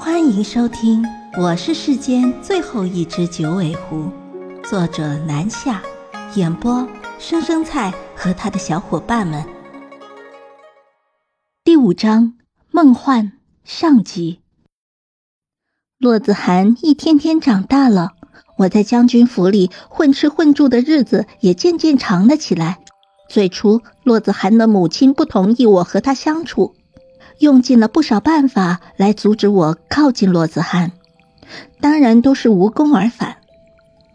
欢迎收听，我是世间最后一只九尾狐。作者南夏，演播生生菜和他的小伙伴们。第五章梦幻上集。洛子涵一天天长大了，我在将军府里混吃混住的日子也渐渐长了起来。最初，洛子涵的母亲不同意我和他相处。用尽了不少办法来阻止我靠近洛子涵，当然都是无功而返。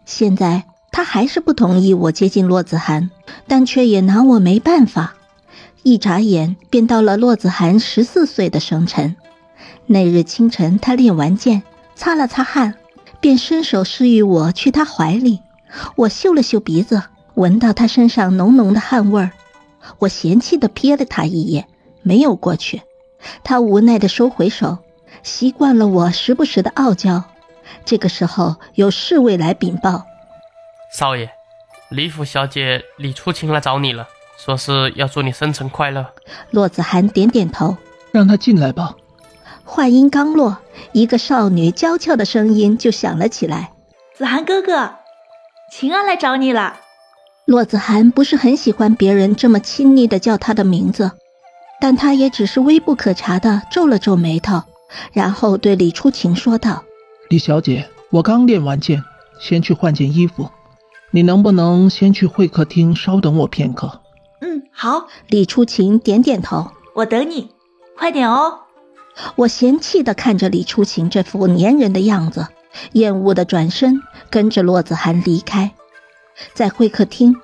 现在他还是不同意我接近洛子涵，但却也拿我没办法。一眨眼便到了洛子涵十四岁的生辰。那日清晨，他练完剑，擦了擦汗，便伸手示意我去他怀里。我嗅了嗅鼻子，闻到他身上浓浓的汗味儿。我嫌弃地瞥了他一眼，没有过去。他无奈的收回手，习惯了我时不时的傲娇。这个时候，有侍卫来禀报：“少爷，李府小姐李初晴来找你了，说是要祝你生辰快乐。”洛子涵点点头，让她进来吧。话音刚落，一个少女娇俏的声音就响了起来：“子涵哥哥，晴儿来找你了。”洛子涵不是很喜欢别人这么亲昵的叫她的名字。但他也只是微不可察的皱了皱眉头，然后对李初晴说道：“李小姐，我刚练完剑，先去换件衣服，你能不能先去会客厅稍等我片刻？”“嗯，好。”李初晴点点头，“我等你，快点哦。”我嫌弃的看着李初晴这副粘人的样子，厌恶的转身跟着洛子涵离开，在会客厅。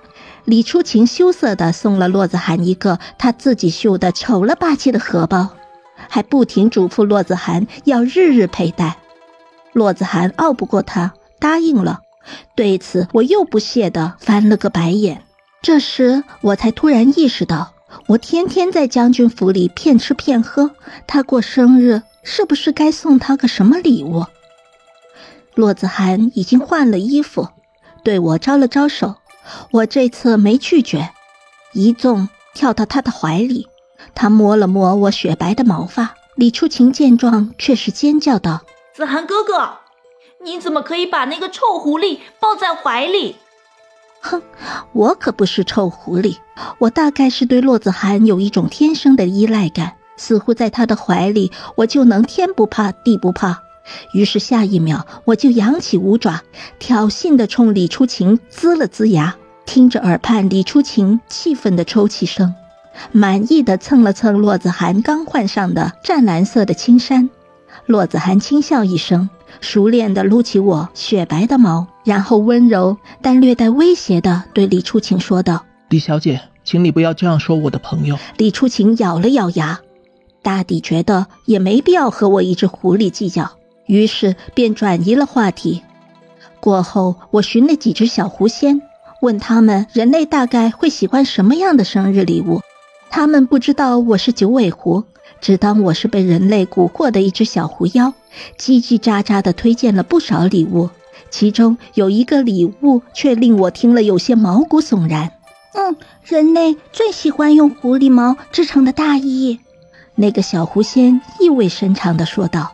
李初晴羞涩地送了洛子涵一个他自己绣的丑了吧唧的荷包，还不停嘱咐洛子涵要日日佩戴。洛子涵拗不过他，答应了。对此，我又不屑地翻了个白眼。这时，我才突然意识到，我天天在将军府里骗吃骗喝，他过生日是不是该送他个什么礼物？洛子涵已经换了衣服，对我招了招手。我这次没拒绝，一纵跳到他的怀里，他摸了摸我雪白的毛发。李初晴见状，却是尖叫道：“子涵哥哥，你怎么可以把那个臭狐狸抱在怀里？”哼，我可不是臭狐狸，我大概是对洛子涵有一种天生的依赖感，似乎在他的怀里，我就能天不怕地不怕。于是下一秒，我就扬起五爪，挑衅地冲李初晴呲了呲牙。听着耳畔李初晴气愤的抽泣声，满意的蹭了蹭洛子涵刚换上的湛蓝色的青衫。洛子涵轻笑一声，熟练的撸起我雪白的毛，然后温柔但略带威胁的对李初晴说道：“李小姐，请你不要这样说我的朋友。”李初晴咬了咬牙，大抵觉得也没必要和我一只狐狸计较，于是便转移了话题。过后，我寻了几只小狐仙。问他们人类大概会喜欢什么样的生日礼物？他们不知道我是九尾狐，只当我是被人类蛊惑的一只小狐妖，叽叽喳喳地推荐了不少礼物。其中有一个礼物却令我听了有些毛骨悚然。嗯，人类最喜欢用狐狸毛制成的大衣。那个小狐仙意味深长地说道。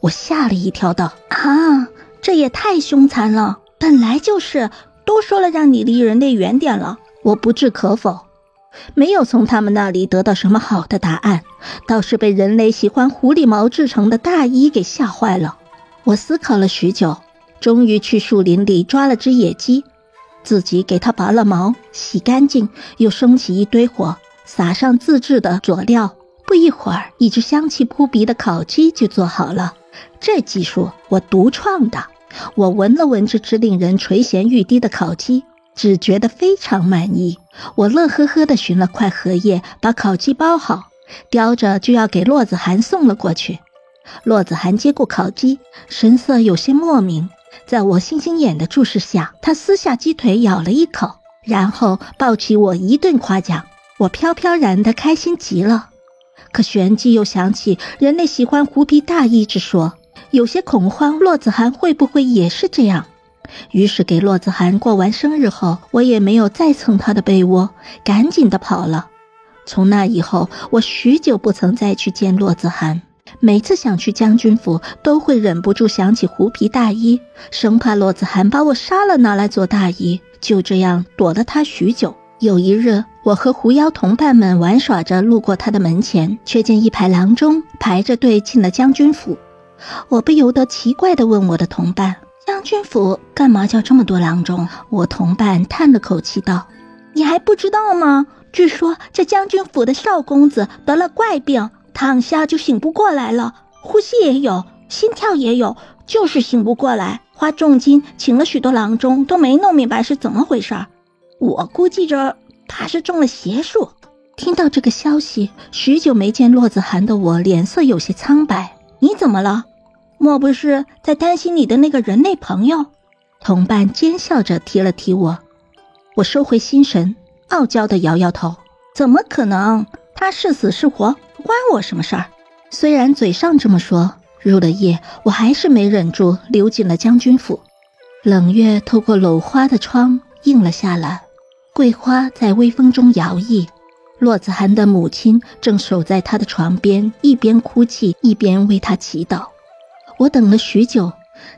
我吓了一跳，道：“啊，这也太凶残了！本来就是。”都说了让你离人类远点了，我不置可否，没有从他们那里得到什么好的答案，倒是被人类喜欢狐狸毛制成的大衣给吓坏了。我思考了许久，终于去树林里抓了只野鸡，自己给它拔了毛，洗干净，又升起一堆火，撒上自制的佐料，不一会儿，一只香气扑鼻的烤鸡就做好了。这技术我独创的。我闻了闻这只令人垂涎欲滴的烤鸡，只觉得非常满意。我乐呵呵地寻了块荷叶，把烤鸡包好，叼着就要给洛子涵送了过去。洛子涵接过烤鸡，神色有些莫名。在我星星眼的注视下，他撕下鸡腿咬了一口，然后抱起我一顿夸奖。我飘飘然的开心极了，可旋即又想起人类喜欢狐皮大衣之说。有些恐慌，洛子涵会不会也是这样？于是给洛子涵过完生日后，我也没有再蹭他的被窝，赶紧的跑了。从那以后，我许久不曾再去见洛子涵。每次想去将军府，都会忍不住想起狐皮大衣，生怕骆子涵把我杀了拿来做大衣。就这样躲了他许久。有一日，我和狐妖同伴们玩耍着，路过他的门前，却见一排郎中排着队进了将军府。我不由得奇怪地问我的同伴：“将军府干嘛叫这么多郎中？”我同伴叹了口气道：“你还不知道吗？据说这将军府的少公子得了怪病。”躺下就醒不过来了，呼吸也有，心跳也有，就是醒不过来。花重金请了许多郎中，都没弄明白是怎么回事。我估计着他是中了邪术。听到这个消息，许久没见骆子涵的我脸色有些苍白。你怎么了？莫不是在担心你的那个人类朋友？同伴奸笑着提了提我，我收回心神，傲娇的摇摇头。怎么可能？他是死是活？关我什么事儿？虽然嘴上这么说，入了夜，我还是没忍住溜进了将军府。冷月透过镂花的窗映了下来，桂花在微风中摇曳。骆子涵的母亲正守在他的床边，一边哭泣一边为他祈祷。我等了许久，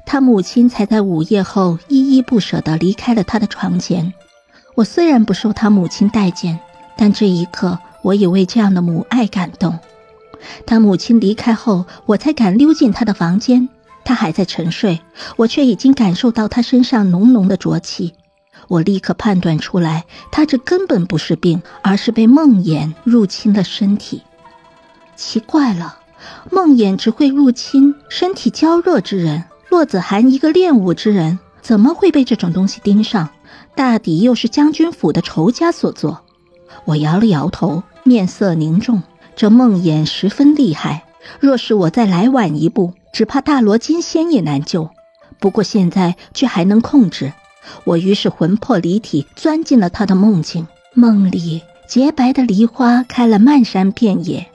他母亲才在午夜后依依不舍地离开了他的床前。我虽然不受他母亲待见，但这一刻。我也为这样的母爱感动。他母亲离开后，我才敢溜进他的房间。他还在沉睡，我却已经感受到他身上浓浓的浊气。我立刻判断出来，他这根本不是病，而是被梦魇入侵了身体。奇怪了，梦魇只会入侵身体娇弱之人。骆子涵一个练武之人，怎么会被这种东西盯上？大抵又是将军府的仇家所做。我摇了摇头，面色凝重。这梦魇十分厉害，若是我再来晚一步，只怕大罗金仙也难救。不过现在却还能控制。我于是魂魄离体，钻进了他的梦境。梦里洁白的梨花开了漫山遍野，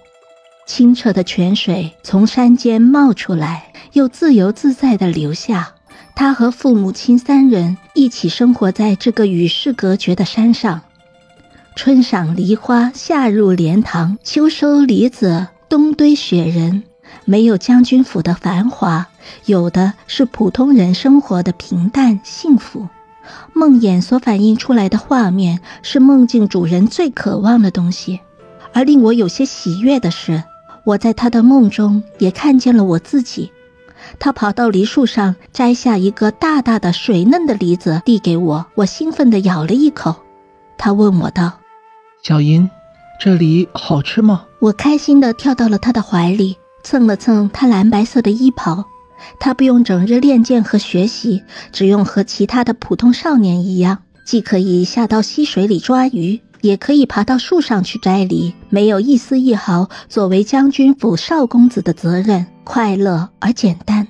清澈的泉水从山间冒出来，又自由自在地流下。他和父母亲三人一起生活在这个与世隔绝的山上。春赏梨花，夏入莲塘，秋收梨子，冬堆雪人。没有将军府的繁华，有的是普通人生活的平淡幸福。梦魇所反映出来的画面，是梦境主人最渴望的东西。而令我有些喜悦的是，我在他的梦中也看见了我自己。他跑到梨树上，摘下一个大大的水嫩的梨子，递给我。我兴奋地咬了一口。他问我道。小银，这梨好吃吗？我开心地跳到了他的怀里，蹭了蹭他蓝白色的衣袍。他不用整日练剑和学习，只用和其他的普通少年一样，既可以下到溪水里抓鱼，也可以爬到树上去摘梨，没有一丝一毫作为将军府少公子的责任，快乐而简单。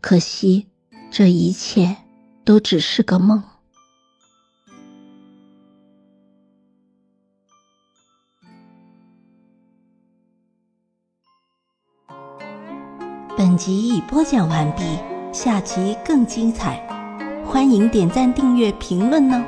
可惜，这一切都只是个梦。本集已播讲完毕，下集更精彩，欢迎点赞、订阅、评论呢。